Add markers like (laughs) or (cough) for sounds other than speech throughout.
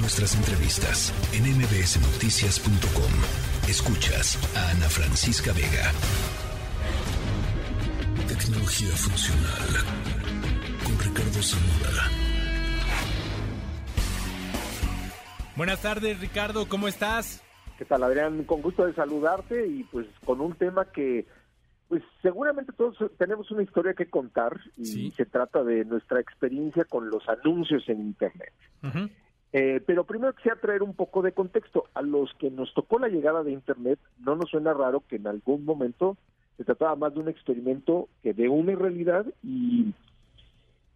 Nuestras entrevistas en mbsnoticias.com. Escuchas a Ana Francisca Vega. Tecnología funcional con Ricardo Zamora. Buenas tardes, Ricardo, ¿cómo estás? ¿Qué tal, Adrián? Con gusto de saludarte y pues con un tema que pues seguramente todos tenemos una historia que contar y se trata de nuestra experiencia con los anuncios en Internet. Eh, pero primero quisiera traer un poco de contexto. A los que nos tocó la llegada de Internet, no nos suena raro que en algún momento se trataba más de un experimento que de una realidad y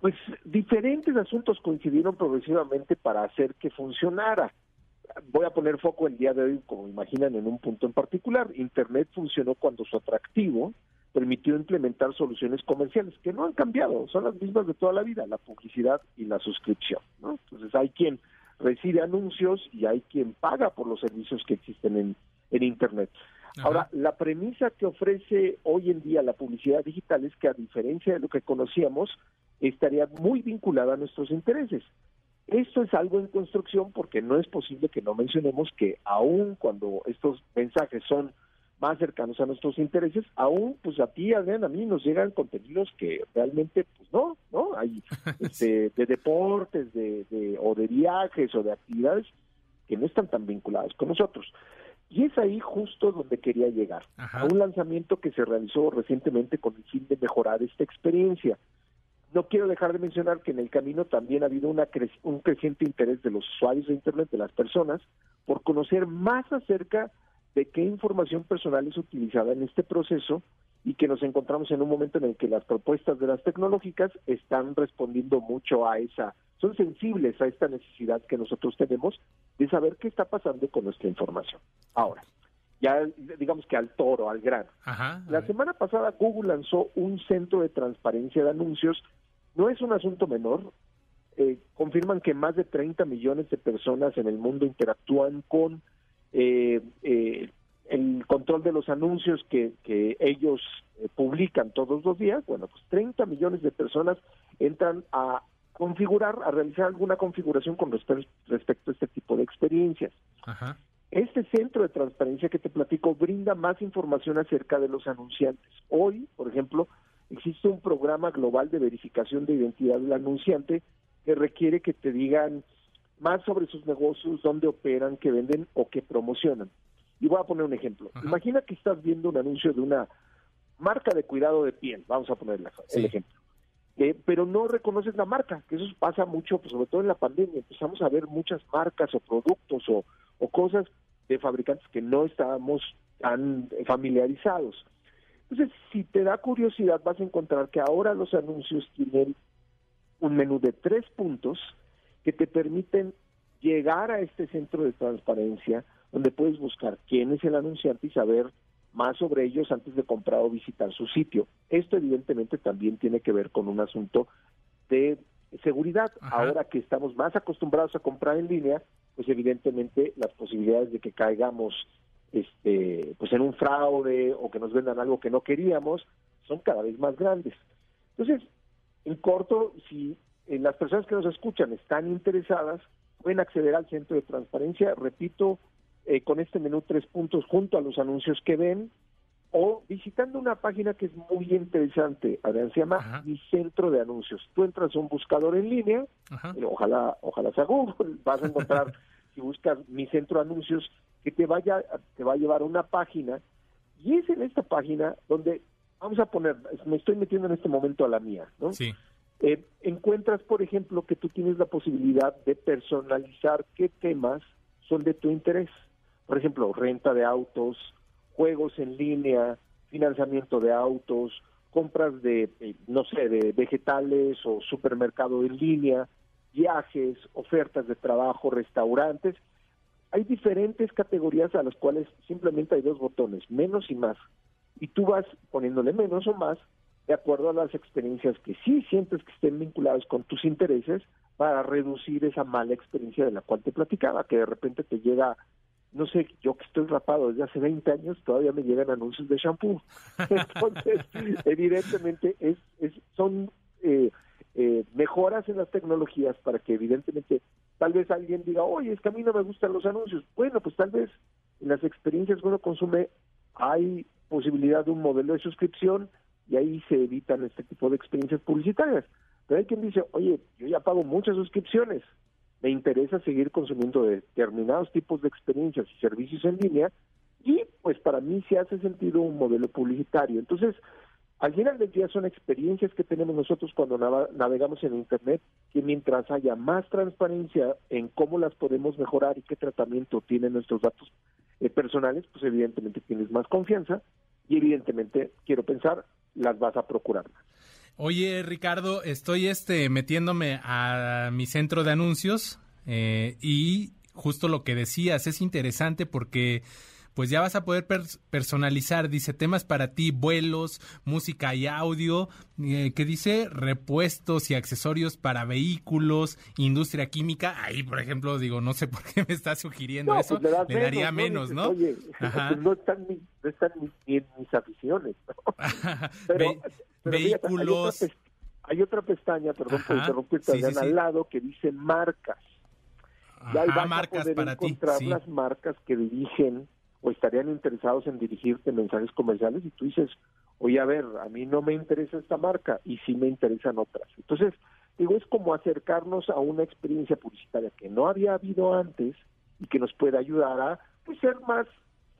pues diferentes asuntos coincidieron progresivamente para hacer que funcionara. Voy a poner foco el día de hoy, como imaginan, en un punto en particular. Internet funcionó cuando su atractivo permitió implementar soluciones comerciales que no han cambiado, son las mismas de toda la vida, la publicidad y la suscripción. Entonces hay quien recibe anuncios y hay quien paga por los servicios que existen en, en Internet. Ahora, la premisa que ofrece hoy en día la publicidad digital es que a diferencia de lo que conocíamos, estaría muy vinculada a nuestros intereses. Esto es algo en construcción porque no es posible que no mencionemos que aun cuando estos mensajes son más cercanos a nuestros intereses, aún pues a ti, Adrián, a mí nos llegan contenidos que realmente pues no, ¿no? Hay (laughs) este, de deportes, de, de, o de viajes o de actividades que no están tan vinculadas con nosotros. Y es ahí justo donde quería llegar, a un lanzamiento que se realizó recientemente con el fin de mejorar esta experiencia. No quiero dejar de mencionar que en el camino también ha habido una un creciente interés de los usuarios de Internet, de las personas, por conocer más acerca de qué información personal es utilizada en este proceso y que nos encontramos en un momento en el que las propuestas de las tecnológicas están respondiendo mucho a esa, son sensibles a esta necesidad que nosotros tenemos de saber qué está pasando con nuestra información. Ahora, ya digamos que al toro, al grano. la semana pasada Google lanzó un centro de transparencia de anuncios. No es un asunto menor. Eh, confirman que más de 30 millones de personas en el mundo interactúan con el control de los anuncios que, que ellos eh, publican todos los días, bueno, pues 30 millones de personas entran a configurar, a realizar alguna configuración con respecto a este tipo de experiencias. Este centro de transparencia que te platico brinda más información acerca de los anunciantes. Hoy, por ejemplo, existe un programa global de verificación de identidad del anunciante que requiere que te digan más sobre sus negocios, dónde operan, qué venden o qué promocionan. Y voy a poner un ejemplo. Imagina que estás viendo un anuncio de una marca de cuidado de piel, vamos a poner el ejemplo. Eh, pero no reconoces la marca, que eso pasa mucho, pues, sobre todo en la pandemia. Empezamos a ver muchas marcas o productos o, o cosas de fabricantes que no estábamos tan familiarizados. Entonces, si te da curiosidad, vas a encontrar que ahora los anuncios tienen un menú de tres puntos que te permiten llegar a este centro de transparencia donde puedes buscar quién es el anunciante y saber más sobre ellos antes de comprar o visitar su sitio. Esto evidentemente también tiene que ver con un asunto de seguridad. Ahora que estamos más acostumbrados a comprar en línea, pues evidentemente las posibilidades de que caigamos este pues en un fraude o que nos vendan algo que no queríamos son cada vez más grandes. Entonces, en corto, si las personas que nos escuchan están interesadas, pueden acceder al centro de transparencia, repito, eh, con este menú tres puntos junto a los anuncios que ven, o visitando una página que es muy interesante, Adrián, se llama Mi Centro de Anuncios. Tú entras a un buscador en línea, eh, ojalá, ojalá sea Google, (laughs) vas a encontrar, si buscas Mi Centro de Anuncios, que te vaya, te va a llevar a una página, y es en esta página donde, vamos a poner, me estoy metiendo en este momento a la mía, ¿no? Sí. Eh, encuentras, por ejemplo, que tú tienes la posibilidad de personalizar qué temas son de tu interés. Por ejemplo, renta de autos, juegos en línea, financiamiento de autos, compras de, eh, no sé, de vegetales o supermercado en línea, viajes, ofertas de trabajo, restaurantes. Hay diferentes categorías a las cuales simplemente hay dos botones, menos y más. Y tú vas poniéndole menos o más de acuerdo a las experiencias que sí sientes que estén vinculadas con tus intereses para reducir esa mala experiencia de la cual te platicaba, que de repente te llega, no sé, yo que estoy rapado desde hace 20 años, todavía me llegan anuncios de shampoo. (laughs) Entonces, evidentemente, es, es son eh, eh, mejoras en las tecnologías para que evidentemente tal vez alguien diga, oye, es que a mí no me gustan los anuncios. Bueno, pues tal vez en las experiencias que uno consume hay posibilidad de un modelo de suscripción y ahí se evitan este tipo de experiencias publicitarias. Pero hay quien dice, oye, yo ya pago muchas suscripciones, me interesa seguir consumiendo determinados tipos de experiencias y servicios en línea y pues para mí sí hace sentido un modelo publicitario. Entonces, al final del día son experiencias que tenemos nosotros cuando navegamos en Internet, que mientras haya más transparencia en cómo las podemos mejorar y qué tratamiento tienen nuestros datos eh, personales, pues evidentemente tienes más confianza y evidentemente, quiero pensar, las vas a procurar más. Oye, Ricardo, estoy este metiéndome a mi centro de anuncios eh, y justo lo que decías es interesante porque pues ya vas a poder personalizar, dice, temas para ti, vuelos, música y audio, eh, que dice repuestos y accesorios para vehículos, industria química. Ahí, por ejemplo, digo, no sé (laughs) por qué me está sugiriendo eso, pues me, daría menos, ¿no? Oye, no están, ni, no están ni, en mis aficiones. (laughs) pero, vehículos. Hay otra, pestaña, perdón por interrumpirte, sí, al lado que dice marcas. Y ahí vas marcas a poder para encontrar ti, las marcas que dirigen o estarían interesados en dirigirte mensajes comerciales y tú dices, oye, a ver, a mí no me interesa esta marca y sí me interesan otras. Entonces, digo, es como acercarnos a una experiencia publicitaria que no había habido antes y que nos puede ayudar a pues, ser más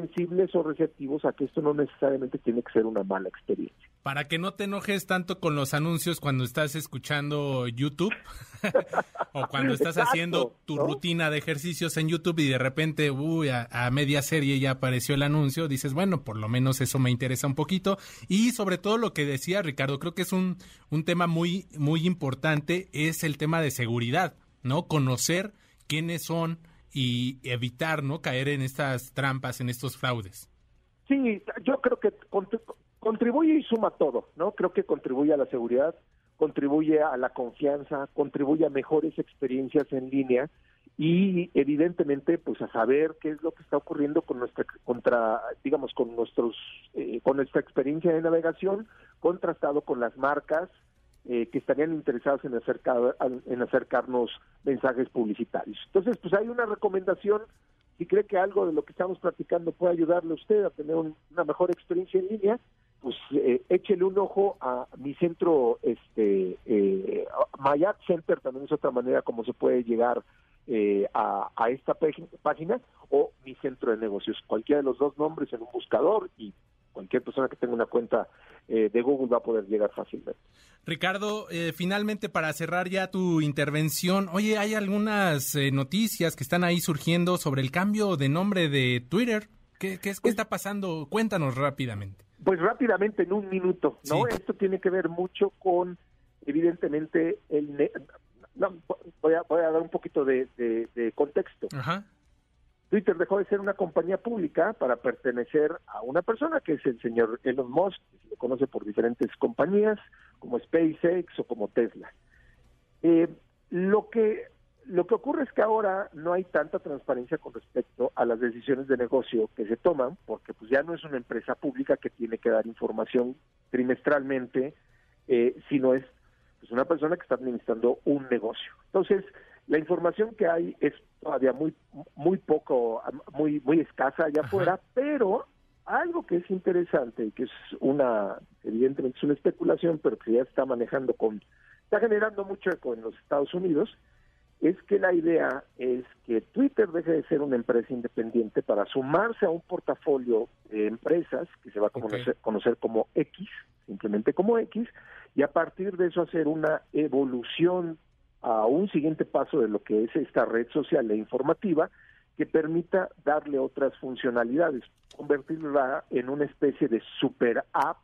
sensibles o receptivos a que esto no necesariamente tiene que ser una mala experiencia. Para que no te enojes tanto con los anuncios cuando estás escuchando YouTube (laughs) o cuando estás haciendo tu rutina de ejercicios en YouTube y de repente, uy, a, media serie ya apareció el anuncio, dices, bueno, por lo menos eso me interesa un poquito. Y sobre todo lo que decía Ricardo, creo que es un, un tema muy, muy importante, es el tema de seguridad, ¿no? Conocer quiénes son y evitar no caer en estas trampas, en estos fraudes. Sí, yo creo que contribuye y suma todo, ¿no? Creo que contribuye a la seguridad, contribuye a la confianza, contribuye a mejores experiencias en línea y evidentemente pues a saber qué es lo que está ocurriendo con nuestra contra digamos con nuestros eh, con nuestra experiencia de navegación contrastado con las marcas eh, que estarían interesados en, acercar, en acercarnos mensajes publicitarios. Entonces, pues hay una recomendación, si cree que algo de lo que estamos platicando puede ayudarle a usted a tener una mejor experiencia en línea, pues eh, échele un ojo a mi centro, este, eh, Center también es otra manera como se puede llegar eh, a, a, esta página o mi centro de negocios. Cualquiera de los dos nombres en un buscador y cualquier persona que tenga una cuenta eh, de Google va a poder llegar fácilmente. Ricardo, eh, finalmente para cerrar ya tu intervención, oye, hay algunas eh, noticias que están ahí surgiendo sobre el cambio de nombre de Twitter. ¿Qué, qué, está pasando? Cuéntanos rápidamente. Pues rápidamente, en un minuto, ¿no? Esto tiene que ver mucho con, evidentemente, el... No, voy, a, voy a dar un poquito de, de, de contexto. Ajá. Twitter dejó de ser una compañía pública para pertenecer a una persona que es el señor Elon Musk, que se le conoce por diferentes compañías como SpaceX o como Tesla. Eh, lo que lo que ocurre es que ahora no hay tanta transparencia con respecto a las decisiones de negocio que se toman, porque pues ya no es una empresa pública que tiene que dar información trimestralmente, eh, sino es pues, una persona que está administrando un negocio. Entonces, la información que hay es todavía muy muy poco, muy muy escasa allá afuera, pero algo que es interesante y que es una, evidentemente es una especulación, pero que ya está manejando con, está generando mucho eco en los Estados Unidos, es que la idea es que Twitter deje de ser una empresa independiente para sumarse a un portafolio de empresas que se va a conocer, conocer como X, simplemente como X, y a partir de eso hacer una evolución a un siguiente paso de lo que es esta red social e informativa que permita darle otras funcionalidades, convertirla en una especie de super app,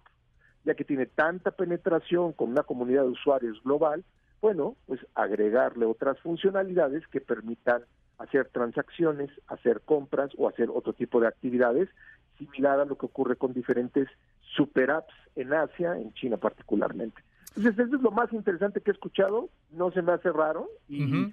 ya que tiene tanta penetración con una comunidad de usuarios global, bueno, pues agregarle otras funcionalidades que permitan hacer transacciones, hacer compras o hacer otro tipo de actividades, similar a lo que ocurre con diferentes super apps en Asia, en China particularmente. Entonces, eso es lo más interesante que he escuchado, no se me hace raro y,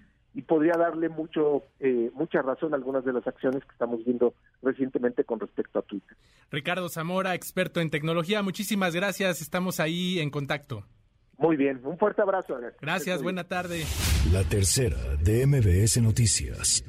podría darle mucho eh, mucha razón a algunas de las acciones que estamos viendo recientemente con respecto a Twitter. Ricardo Zamora, experto en tecnología, muchísimas gracias, estamos ahí en contacto. Muy bien, un fuerte abrazo. Gracias, buena tarde. La tercera de MBS Noticias.